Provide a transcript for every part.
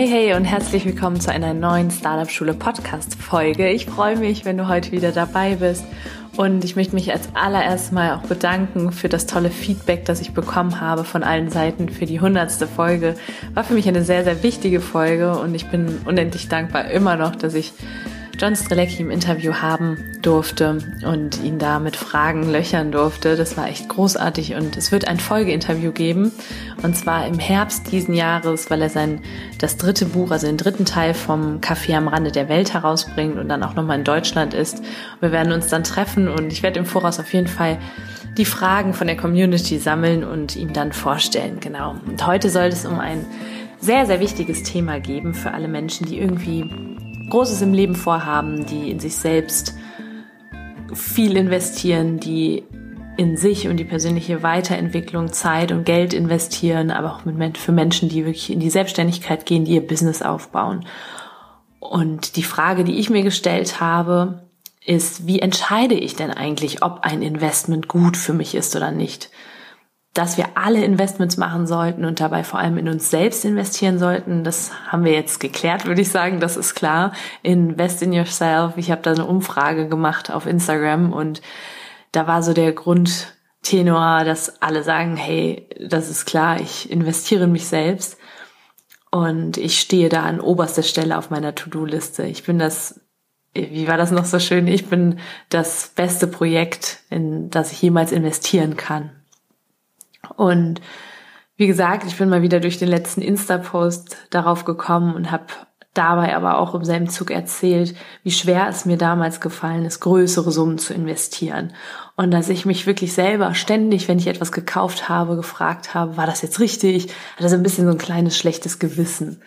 Hey, hey und herzlich willkommen zu einer neuen Startup Schule Podcast Folge. Ich freue mich, wenn du heute wieder dabei bist. Und ich möchte mich als allererstes mal auch bedanken für das tolle Feedback, das ich bekommen habe von allen Seiten für die hundertste Folge. War für mich eine sehr, sehr wichtige Folge und ich bin unendlich dankbar immer noch, dass ich John Strelecki im Interview haben durfte und ihn da mit Fragen löchern durfte. Das war echt großartig und es wird ein Folgeinterview geben und zwar im Herbst diesen Jahres, weil er sein das dritte Buch, also den dritten Teil vom Café am Rande der Welt herausbringt und dann auch nochmal in Deutschland ist. Wir werden uns dann treffen und ich werde im Voraus auf jeden Fall die Fragen von der Community sammeln und ihm dann vorstellen. Genau. Und heute soll es um ein sehr, sehr wichtiges Thema geben für alle Menschen, die irgendwie Großes im Leben vorhaben, die in sich selbst viel investieren, die in sich und die persönliche Weiterentwicklung Zeit und Geld investieren, aber auch für Menschen, die wirklich in die Selbstständigkeit gehen, die ihr Business aufbauen. Und die Frage, die ich mir gestellt habe, ist, wie entscheide ich denn eigentlich, ob ein Investment gut für mich ist oder nicht? Dass wir alle Investments machen sollten und dabei vor allem in uns selbst investieren sollten. Das haben wir jetzt geklärt, würde ich sagen. Das ist klar. Invest in yourself. Ich habe da eine Umfrage gemacht auf Instagram und da war so der Grundtenor, dass alle sagen, hey, das ist klar, ich investiere in mich selbst. Und ich stehe da an oberster Stelle auf meiner To-Do-Liste. Ich bin das, wie war das noch so schön? Ich bin das beste Projekt, in das ich jemals investieren kann. Und wie gesagt, ich bin mal wieder durch den letzten Insta-Post darauf gekommen und habe dabei aber auch im selben Zug erzählt, wie schwer es mir damals gefallen ist, größere Summen zu investieren. Und dass ich mich wirklich selber ständig, wenn ich etwas gekauft habe, gefragt habe, war das jetzt richtig? Hatte so ein bisschen so ein kleines schlechtes Gewissen.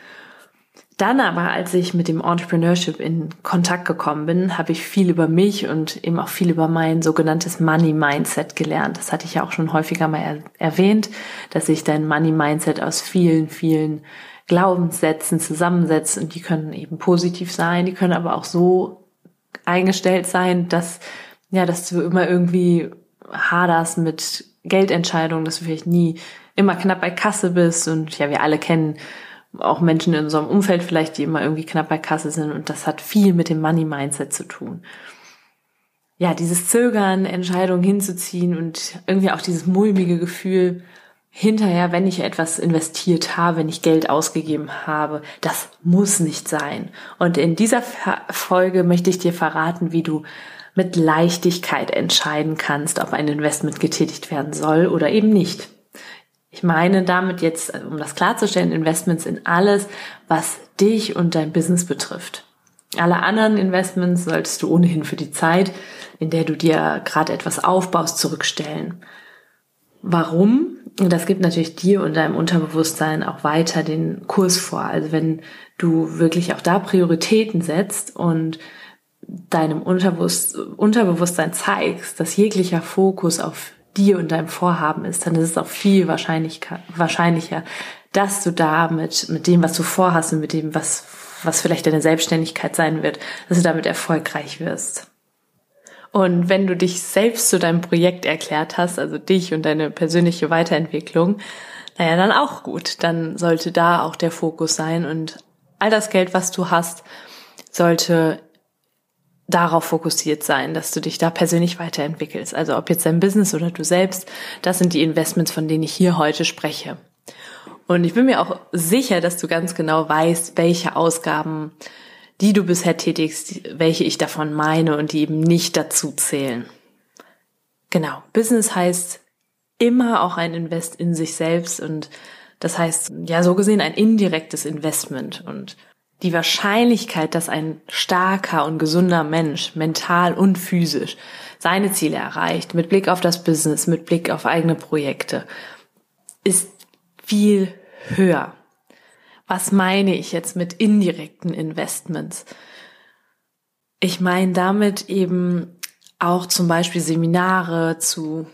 Dann aber, als ich mit dem Entrepreneurship in Kontakt gekommen bin, habe ich viel über mich und eben auch viel über mein sogenanntes Money Mindset gelernt. Das hatte ich ja auch schon häufiger mal er erwähnt, dass sich dein Money Mindset aus vielen, vielen Glaubenssätzen zusammensetzt und die können eben positiv sein, die können aber auch so eingestellt sein, dass, ja, dass du immer irgendwie haderst mit Geldentscheidungen, dass du vielleicht nie immer knapp bei Kasse bist und ja, wir alle kennen auch Menschen in unserem Umfeld vielleicht, die immer irgendwie knapp bei Kasse sind und das hat viel mit dem Money Mindset zu tun. Ja, dieses Zögern, Entscheidungen hinzuziehen und irgendwie auch dieses mulmige Gefühl hinterher, wenn ich etwas investiert habe, wenn ich Geld ausgegeben habe, das muss nicht sein. Und in dieser Folge möchte ich dir verraten, wie du mit Leichtigkeit entscheiden kannst, ob ein Investment getätigt werden soll oder eben nicht. Ich meine damit jetzt, um das klarzustellen, Investments in alles, was dich und dein Business betrifft. Alle anderen Investments solltest du ohnehin für die Zeit, in der du dir gerade etwas aufbaust, zurückstellen. Warum? Das gibt natürlich dir und deinem Unterbewusstsein auch weiter den Kurs vor. Also wenn du wirklich auch da Prioritäten setzt und deinem Unterbewusstsein zeigst, dass jeglicher Fokus auf dir und deinem Vorhaben ist, dann ist es auch viel wahrscheinlicher, dass du da mit, mit dem, was du vorhast und mit dem, was, was vielleicht deine Selbstständigkeit sein wird, dass du damit erfolgreich wirst. Und wenn du dich selbst zu deinem Projekt erklärt hast, also dich und deine persönliche Weiterentwicklung, naja, dann auch gut. Dann sollte da auch der Fokus sein und all das Geld, was du hast, sollte darauf fokussiert sein, dass du dich da persönlich weiterentwickelst. Also ob jetzt dein Business oder du selbst, das sind die Investments, von denen ich hier heute spreche. Und ich bin mir auch sicher, dass du ganz genau weißt, welche Ausgaben, die du bisher tätigst, welche ich davon meine und die eben nicht dazu zählen. Genau. Business heißt immer auch ein Invest in sich selbst und das heißt, ja, so gesehen ein indirektes Investment und die Wahrscheinlichkeit, dass ein starker und gesunder Mensch, mental und physisch, seine Ziele erreicht, mit Blick auf das Business, mit Blick auf eigene Projekte, ist viel höher. Was meine ich jetzt mit indirekten Investments? Ich meine damit eben auch zum Beispiel Seminare zu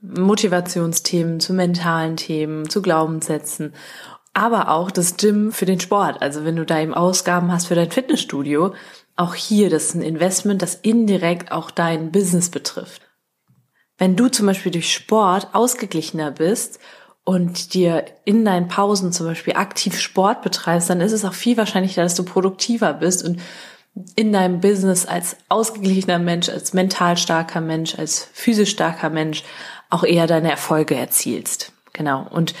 Motivationsthemen, zu mentalen Themen, zu Glaubenssätzen, aber auch das Gym für den Sport. Also wenn du da eben Ausgaben hast für dein Fitnessstudio, auch hier, das ist ein Investment, das indirekt auch dein Business betrifft. Wenn du zum Beispiel durch Sport ausgeglichener bist und dir in deinen Pausen zum Beispiel aktiv Sport betreibst, dann ist es auch viel wahrscheinlicher, dass du produktiver bist und in deinem Business als ausgeglichener Mensch, als mental starker Mensch, als physisch starker Mensch auch eher deine Erfolge erzielst. Genau. Und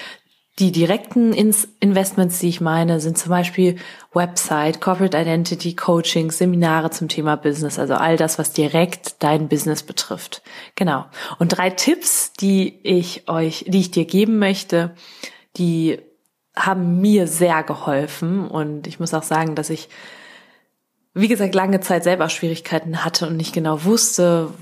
die direkten Investments, die ich meine, sind zum Beispiel Website, Corporate Identity, Coaching, Seminare zum Thema Business, also all das, was direkt dein Business betrifft. Genau. Und drei Tipps, die ich euch, die ich dir geben möchte, die haben mir sehr geholfen und ich muss auch sagen, dass ich wie gesagt, lange Zeit selber Schwierigkeiten hatte und nicht genau wusste,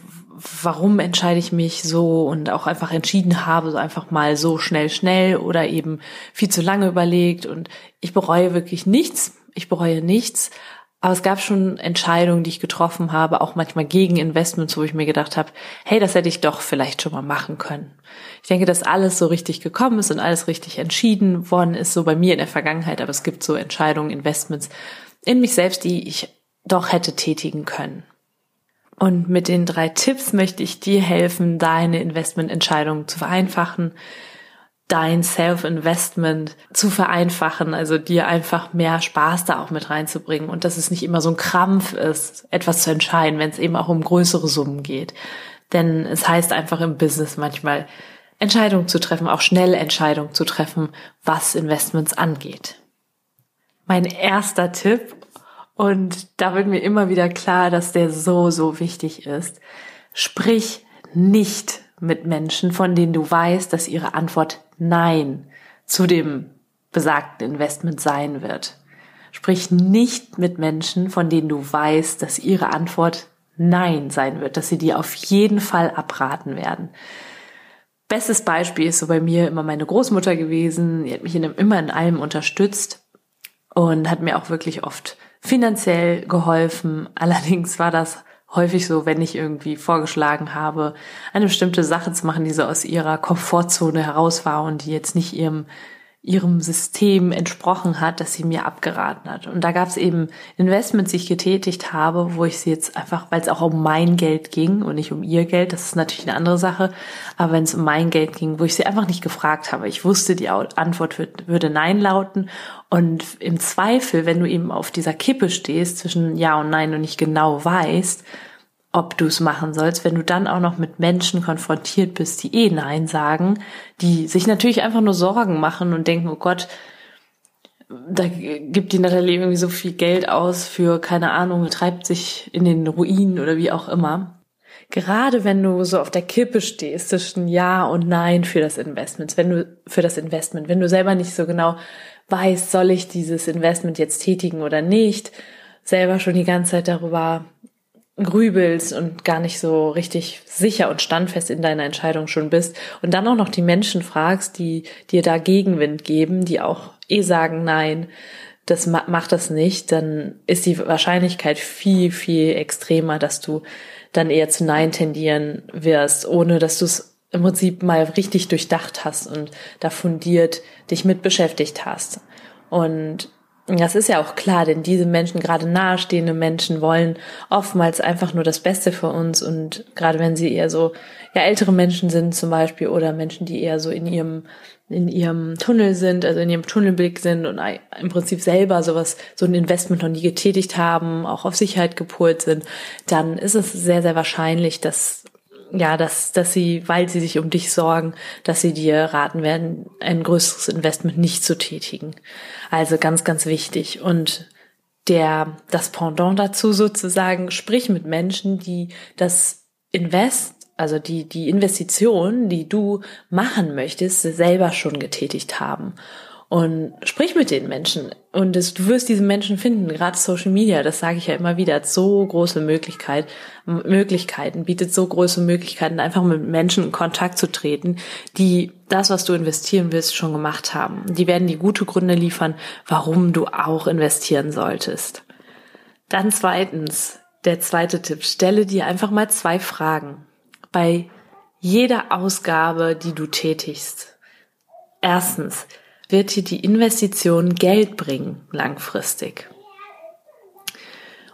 warum entscheide ich mich so und auch einfach entschieden habe, so einfach mal so schnell, schnell oder eben viel zu lange überlegt und ich bereue wirklich nichts. Ich bereue nichts. Aber es gab schon Entscheidungen, die ich getroffen habe, auch manchmal gegen Investments, wo ich mir gedacht habe, hey, das hätte ich doch vielleicht schon mal machen können. Ich denke, dass alles so richtig gekommen ist und alles richtig entschieden worden ist, so bei mir in der Vergangenheit. Aber es gibt so Entscheidungen, Investments in mich selbst, die ich doch hätte tätigen können. Und mit den drei Tipps möchte ich dir helfen, deine Investmententscheidung zu vereinfachen, dein Self-Investment zu vereinfachen, also dir einfach mehr Spaß da auch mit reinzubringen und dass es nicht immer so ein Krampf ist, etwas zu entscheiden, wenn es eben auch um größere Summen geht. Denn es heißt einfach im Business manchmal, Entscheidungen zu treffen, auch schnelle Entscheidungen zu treffen, was Investments angeht. Mein erster Tipp, und da wird mir immer wieder klar, dass der so, so wichtig ist. Sprich nicht mit Menschen, von denen du weißt, dass ihre Antwort Nein zu dem besagten Investment sein wird. Sprich nicht mit Menschen, von denen du weißt, dass ihre Antwort Nein sein wird, dass sie dir auf jeden Fall abraten werden. Bestes Beispiel ist so bei mir immer meine Großmutter gewesen. Die hat mich in, immer in allem unterstützt und hat mir auch wirklich oft finanziell geholfen. Allerdings war das häufig so, wenn ich irgendwie vorgeschlagen habe, eine bestimmte Sache zu machen, die so aus ihrer Komfortzone heraus war und die jetzt nicht ihrem ihrem System entsprochen hat, dass sie mir abgeraten hat. Und da gab es eben Investments, die ich getätigt habe, wo ich sie jetzt einfach, weil es auch um mein Geld ging und nicht um ihr Geld, das ist natürlich eine andere Sache, aber wenn es um mein Geld ging, wo ich sie einfach nicht gefragt habe. Ich wusste, die Antwort würde Nein lauten. Und im Zweifel, wenn du eben auf dieser Kippe stehst zwischen Ja und Nein und nicht genau weißt, ob du es machen sollst, wenn du dann auch noch mit Menschen konfrontiert bist, die eh Nein sagen, die sich natürlich einfach nur Sorgen machen und denken, oh Gott, da gibt die Natalie irgendwie so viel Geld aus für, keine Ahnung, treibt sich in den Ruinen oder wie auch immer. Gerade wenn du so auf der Kippe stehst zwischen Ja und Nein für das Investment, wenn du für das Investment, wenn du selber nicht so genau weißt, soll ich dieses Investment jetzt tätigen oder nicht, selber schon die ganze Zeit darüber grübelst und gar nicht so richtig sicher und standfest in deiner Entscheidung schon bist und dann auch noch die Menschen fragst, die dir da Gegenwind geben, die auch eh sagen, nein, das macht das nicht, dann ist die Wahrscheinlichkeit viel, viel extremer, dass du dann eher zu Nein tendieren wirst, ohne dass du es im Prinzip mal richtig durchdacht hast und da fundiert dich mit beschäftigt hast. Und das ist ja auch klar, denn diese Menschen, gerade nahestehende Menschen, wollen oftmals einfach nur das Beste für uns. Und gerade wenn sie eher so ja ältere Menschen sind zum Beispiel oder Menschen, die eher so in ihrem in ihrem Tunnel sind, also in ihrem Tunnelblick sind und im Prinzip selber sowas, so ein Investment noch nie getätigt haben, auch auf Sicherheit gepolt sind, dann ist es sehr, sehr wahrscheinlich, dass ja, dass, dass sie, weil sie sich um dich sorgen, dass sie dir raten werden, ein größeres Investment nicht zu tätigen. Also ganz, ganz wichtig. Und der, das Pendant dazu sozusagen, sprich mit Menschen, die das Invest, also die, die Investition, die du machen möchtest, selber schon getätigt haben und sprich mit den Menschen. Und das, du wirst diese Menschen finden, gerade Social Media, das sage ich ja immer wieder, hat so große Möglichkeit, Möglichkeiten, bietet so große Möglichkeiten, einfach mit Menschen in Kontakt zu treten, die das, was du investieren willst, schon gemacht haben. Die werden die gute Gründe liefern, warum du auch investieren solltest. Dann zweitens, der zweite Tipp, stelle dir einfach mal zwei Fragen bei jeder Ausgabe, die du tätigst. Erstens, wird dir die Investition Geld bringen langfristig?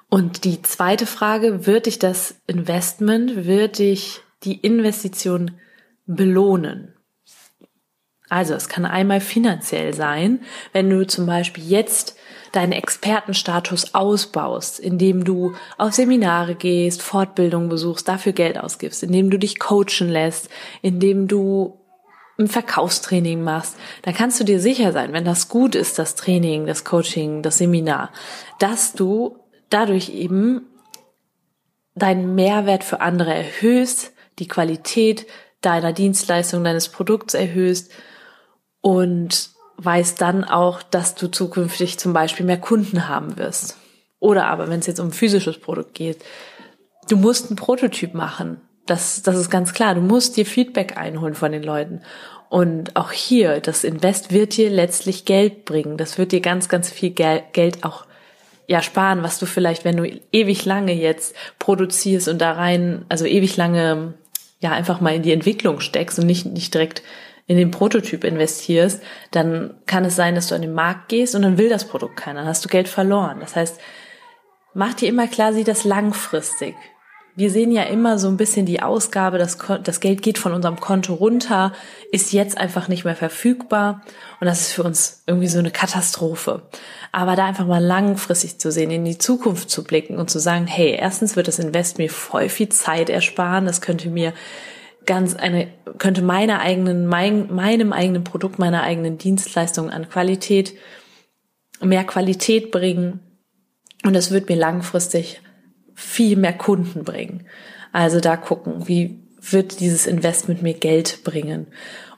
Und die zweite Frage, wird dich das Investment, wird dich die Investition belohnen? Also es kann einmal finanziell sein, wenn du zum Beispiel jetzt deinen Expertenstatus ausbaust, indem du auf Seminare gehst, Fortbildung besuchst, dafür Geld ausgibst, indem du dich coachen lässt, indem du ein Verkaufstraining machst, dann kannst du dir sicher sein, wenn das gut ist, das Training, das Coaching, das Seminar, dass du dadurch eben deinen Mehrwert für andere erhöhst, die Qualität deiner Dienstleistung, deines Produkts erhöhst und weißt dann auch, dass du zukünftig zum Beispiel mehr Kunden haben wirst. Oder aber, wenn es jetzt um physisches Produkt geht, du musst einen Prototyp machen. Das, das ist ganz klar. Du musst dir Feedback einholen von den Leuten. Und auch hier, das Invest wird dir letztlich Geld bringen. Das wird dir ganz, ganz viel Geld auch ja sparen, was du vielleicht, wenn du ewig lange jetzt produzierst und da rein, also ewig lange ja einfach mal in die Entwicklung steckst und nicht nicht direkt in den Prototyp investierst, dann kann es sein, dass du an den Markt gehst und dann will das Produkt keiner, dann hast du Geld verloren. Das heißt, mach dir immer klar, sieh das langfristig. Wir sehen ja immer so ein bisschen die Ausgabe, das, das Geld geht von unserem Konto runter, ist jetzt einfach nicht mehr verfügbar und das ist für uns irgendwie so eine Katastrophe. Aber da einfach mal langfristig zu sehen, in die Zukunft zu blicken und zu sagen, hey, erstens wird das Invest mir voll viel Zeit ersparen, das könnte mir ganz eine, könnte meiner eigenen, mein, meinem eigenen Produkt, meiner eigenen Dienstleistung an Qualität, mehr Qualität bringen. Und das wird mir langfristig viel mehr Kunden bringen. Also da gucken, wie wird dieses Investment mir Geld bringen.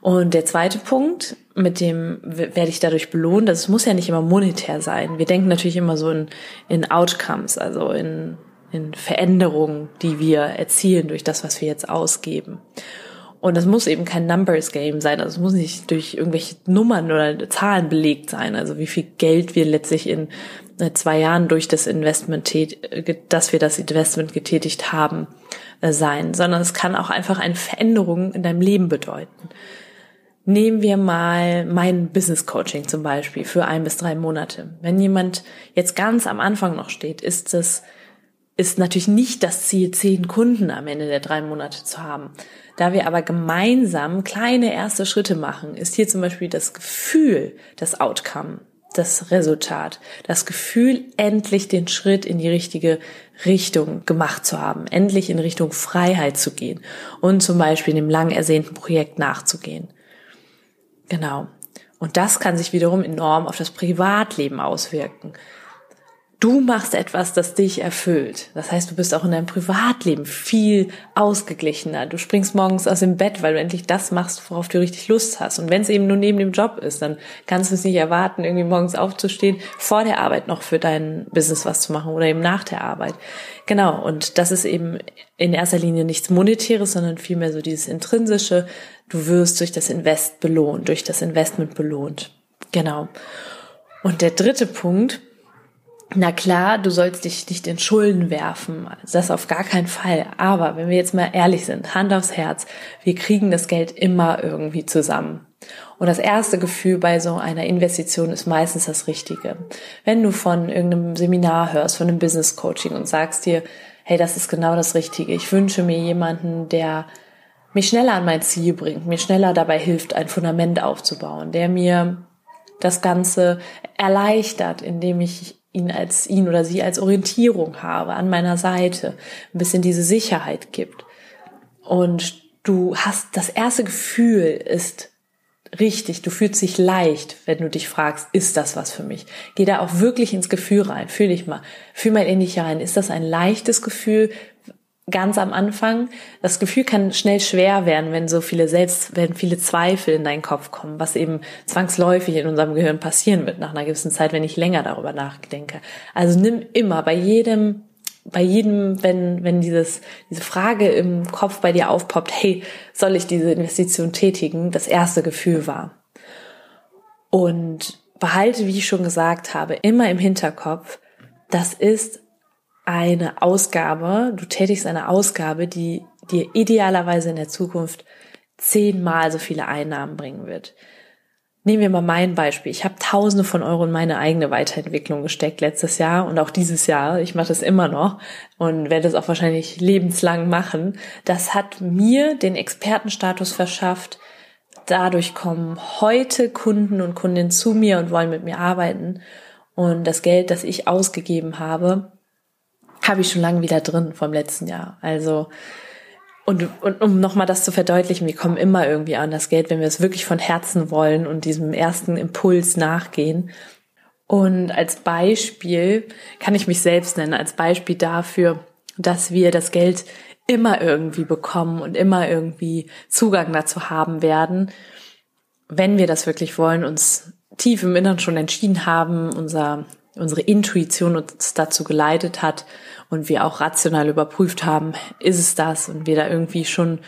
Und der zweite Punkt, mit dem werde ich dadurch belohnt, das muss ja nicht immer monetär sein. Wir denken natürlich immer so in, in Outcomes, also in in Veränderungen, die wir erzielen durch das, was wir jetzt ausgeben. Und das muss eben kein Numbers Game sein. Also es muss nicht durch irgendwelche Nummern oder Zahlen belegt sein. Also wie viel Geld wir letztlich in äh, zwei Jahren durch das Investment, dass wir das Investment getätigt haben, äh, sein. Sondern es kann auch einfach eine Veränderung in deinem Leben bedeuten. Nehmen wir mal mein Business Coaching zum Beispiel für ein bis drei Monate. Wenn jemand jetzt ganz am Anfang noch steht, ist es ist natürlich nicht das Ziel, zehn Kunden am Ende der drei Monate zu haben. Da wir aber gemeinsam kleine erste Schritte machen, ist hier zum Beispiel das Gefühl, das Outcome, das Resultat, das Gefühl, endlich den Schritt in die richtige Richtung gemacht zu haben, endlich in Richtung Freiheit zu gehen und zum Beispiel dem lang ersehnten Projekt nachzugehen. Genau. Und das kann sich wiederum enorm auf das Privatleben auswirken. Du machst etwas, das dich erfüllt. Das heißt, du bist auch in deinem Privatleben viel ausgeglichener. Du springst morgens aus dem Bett, weil du endlich das machst, worauf du richtig Lust hast. Und wenn es eben nur neben dem Job ist, dann kannst du es nicht erwarten, irgendwie morgens aufzustehen, vor der Arbeit noch für dein Business was zu machen oder eben nach der Arbeit. Genau. Und das ist eben in erster Linie nichts Monetäres, sondern vielmehr so dieses intrinsische. Du wirst durch das Invest belohnt, durch das Investment belohnt. Genau. Und der dritte Punkt, na klar, du sollst dich nicht in Schulden werfen. Das auf gar keinen Fall. Aber wenn wir jetzt mal ehrlich sind, Hand aufs Herz, wir kriegen das Geld immer irgendwie zusammen. Und das erste Gefühl bei so einer Investition ist meistens das Richtige. Wenn du von irgendeinem Seminar hörst, von einem Business Coaching und sagst dir, hey, das ist genau das Richtige. Ich wünsche mir jemanden, der mich schneller an mein Ziel bringt, mir schneller dabei hilft, ein Fundament aufzubauen, der mir das Ganze erleichtert, indem ich ihn als ihn oder sie als Orientierung habe an meiner Seite, ein bisschen diese Sicherheit gibt. Und du hast das erste Gefühl ist richtig, du fühlst dich leicht, wenn du dich fragst, ist das was für mich? Geh da auch wirklich ins Gefühl rein, fühl dich mal, fühl mal in dich rein. Ist das ein leichtes Gefühl? Ganz am Anfang. Das Gefühl kann schnell schwer werden, wenn so viele selbst, wenn viele Zweifel in deinen Kopf kommen, was eben zwangsläufig in unserem Gehirn passieren wird nach einer gewissen Zeit, wenn ich länger darüber nachdenke. Also nimm immer bei jedem, bei jedem, wenn, wenn dieses, diese Frage im Kopf bei dir aufpoppt, hey, soll ich diese Investition tätigen? Das erste Gefühl war. Und behalte, wie ich schon gesagt habe, immer im Hinterkopf, das ist eine Ausgabe, du tätigst eine Ausgabe, die dir idealerweise in der Zukunft zehnmal so viele Einnahmen bringen wird. Nehmen wir mal mein Beispiel. Ich habe Tausende von Euro in meine eigene Weiterentwicklung gesteckt letztes Jahr und auch dieses Jahr. Ich mache das immer noch und werde es auch wahrscheinlich lebenslang machen. Das hat mir den Expertenstatus verschafft. Dadurch kommen heute Kunden und Kundinnen zu mir und wollen mit mir arbeiten. Und das Geld, das ich ausgegeben habe, habe ich schon lange wieder drin vom letzten Jahr. Also und, und um nochmal das zu verdeutlichen, wir kommen immer irgendwie an das Geld, wenn wir es wirklich von Herzen wollen und diesem ersten Impuls nachgehen. Und als Beispiel kann ich mich selbst nennen, als Beispiel dafür, dass wir das Geld immer irgendwie bekommen und immer irgendwie Zugang dazu haben werden, wenn wir das wirklich wollen, uns tief im Inneren schon entschieden haben, unser, unsere Intuition uns dazu geleitet hat und wir auch rational überprüft haben, ist es das und wir da irgendwie schon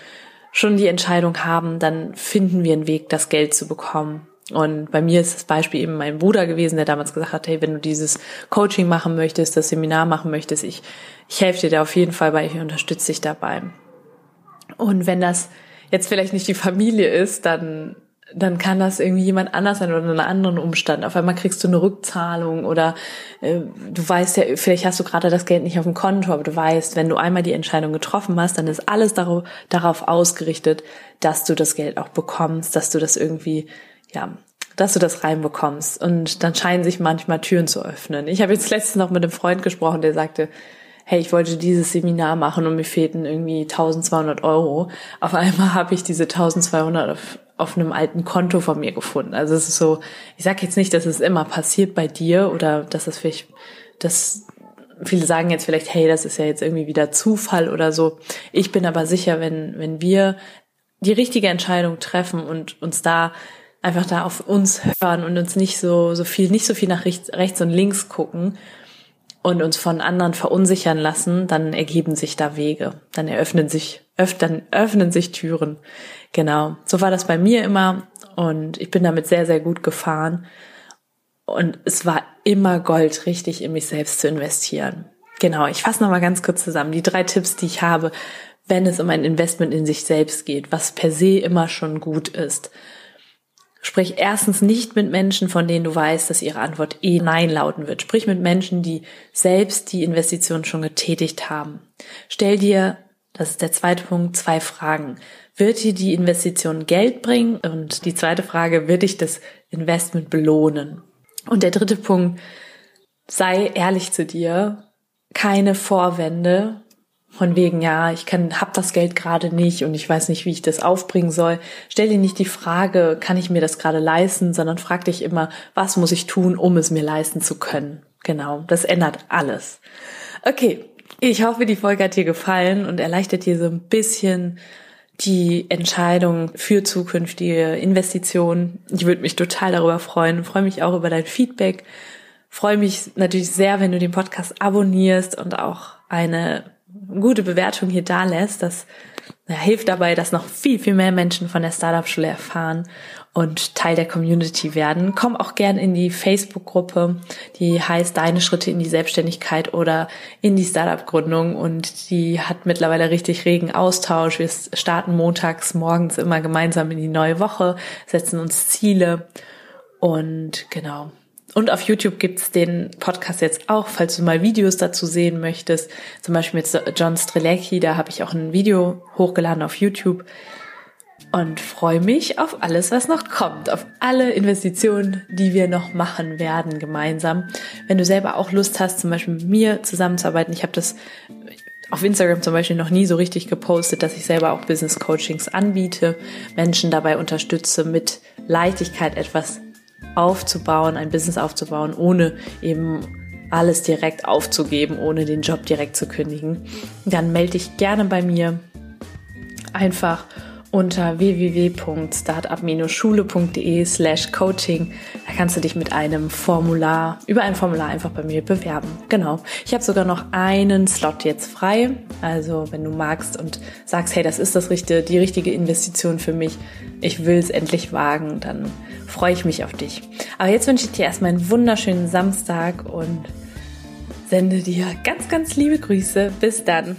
schon die Entscheidung haben, dann finden wir einen Weg, das Geld zu bekommen. Und bei mir ist das Beispiel eben mein Bruder gewesen, der damals gesagt hat, hey, wenn du dieses Coaching machen möchtest, das Seminar machen möchtest, ich, ich helfe dir da auf jeden Fall bei, ich unterstütze dich dabei. Und wenn das jetzt vielleicht nicht die Familie ist, dann dann kann das irgendwie jemand anders sein oder einen anderen Umstand. Auf einmal kriegst du eine Rückzahlung oder äh, du weißt ja, vielleicht hast du gerade das Geld nicht auf dem Konto, aber du weißt, wenn du einmal die Entscheidung getroffen hast, dann ist alles darauf, darauf ausgerichtet, dass du das Geld auch bekommst, dass du das irgendwie, ja, dass du das reinbekommst. Und dann scheinen sich manchmal Türen zu öffnen. Ich habe jetzt letztens noch mit einem Freund gesprochen, der sagte, hey, ich wollte dieses Seminar machen und mir fehlten irgendwie 1200 Euro. Auf einmal habe ich diese 1200 auf, auf einem alten Konto von mir gefunden. Also es ist so, ich sage jetzt nicht, dass es immer passiert bei dir oder dass das vielleicht, dass viele sagen jetzt vielleicht, hey, das ist ja jetzt irgendwie wieder Zufall oder so. Ich bin aber sicher, wenn, wenn wir die richtige Entscheidung treffen und uns da einfach da auf uns hören und uns nicht so, so viel, nicht so viel nach rechts, rechts und links gucken, und uns von anderen verunsichern lassen, dann ergeben sich da Wege, dann eröffnen sich, öff, dann öffnen sich Türen. Genau. So war das bei mir immer und ich bin damit sehr, sehr gut gefahren. Und es war immer Gold, richtig in mich selbst zu investieren. Genau. Ich fasse nochmal ganz kurz zusammen. Die drei Tipps, die ich habe, wenn es um ein Investment in sich selbst geht, was per se immer schon gut ist. Sprich erstens nicht mit Menschen, von denen du weißt, dass ihre Antwort eh Nein lauten wird. Sprich mit Menschen, die selbst die Investition schon getätigt haben. Stell dir, das ist der zweite Punkt, zwei Fragen. Wird dir die Investition Geld bringen? Und die zweite Frage, wird dich das Investment belohnen? Und der dritte Punkt, sei ehrlich zu dir. Keine Vorwände, von wegen, ja, ich kann, hab das Geld gerade nicht und ich weiß nicht, wie ich das aufbringen soll. Stell dir nicht die Frage, kann ich mir das gerade leisten, sondern frag dich immer, was muss ich tun, um es mir leisten zu können. Genau, das ändert alles. Okay, ich hoffe, die Folge hat dir gefallen und erleichtert dir so ein bisschen die Entscheidung für zukünftige Investitionen. Ich würde mich total darüber freuen, freue mich auch über dein Feedback. Freue mich natürlich sehr, wenn du den Podcast abonnierst und auch eine gute Bewertung hier da lässt, das ja, hilft dabei, dass noch viel, viel mehr Menschen von der Startup-Schule erfahren und Teil der Community werden. Komm auch gern in die Facebook-Gruppe, die heißt Deine Schritte in die Selbstständigkeit oder in die Startup-Gründung und die hat mittlerweile richtig regen Austausch. Wir starten montags morgens immer gemeinsam in die neue Woche, setzen uns Ziele und genau, und auf YouTube gibt's den Podcast jetzt auch, falls du mal Videos dazu sehen möchtest. Zum Beispiel mit John Strelecki, da habe ich auch ein Video hochgeladen auf YouTube. Und freue mich auf alles, was noch kommt, auf alle Investitionen, die wir noch machen werden gemeinsam. Wenn du selber auch Lust hast, zum Beispiel mit mir zusammenzuarbeiten, ich habe das auf Instagram zum Beispiel noch nie so richtig gepostet, dass ich selber auch Business Coachings anbiete, Menschen dabei unterstütze, mit Leichtigkeit etwas aufzubauen, ein Business aufzubauen, ohne eben alles direkt aufzugeben, ohne den Job direkt zu kündigen, dann melde dich gerne bei mir. Einfach unter www.startup-schule.de slash coaching. Da kannst du dich mit einem Formular, über ein Formular einfach bei mir bewerben. Genau. Ich habe sogar noch einen Slot jetzt frei. Also wenn du magst und sagst, hey, das ist das richtige, die richtige Investition für mich, ich will es endlich wagen, dann freue ich mich auf dich. Aber jetzt wünsche ich dir erstmal einen wunderschönen Samstag und sende dir ganz, ganz liebe Grüße. Bis dann.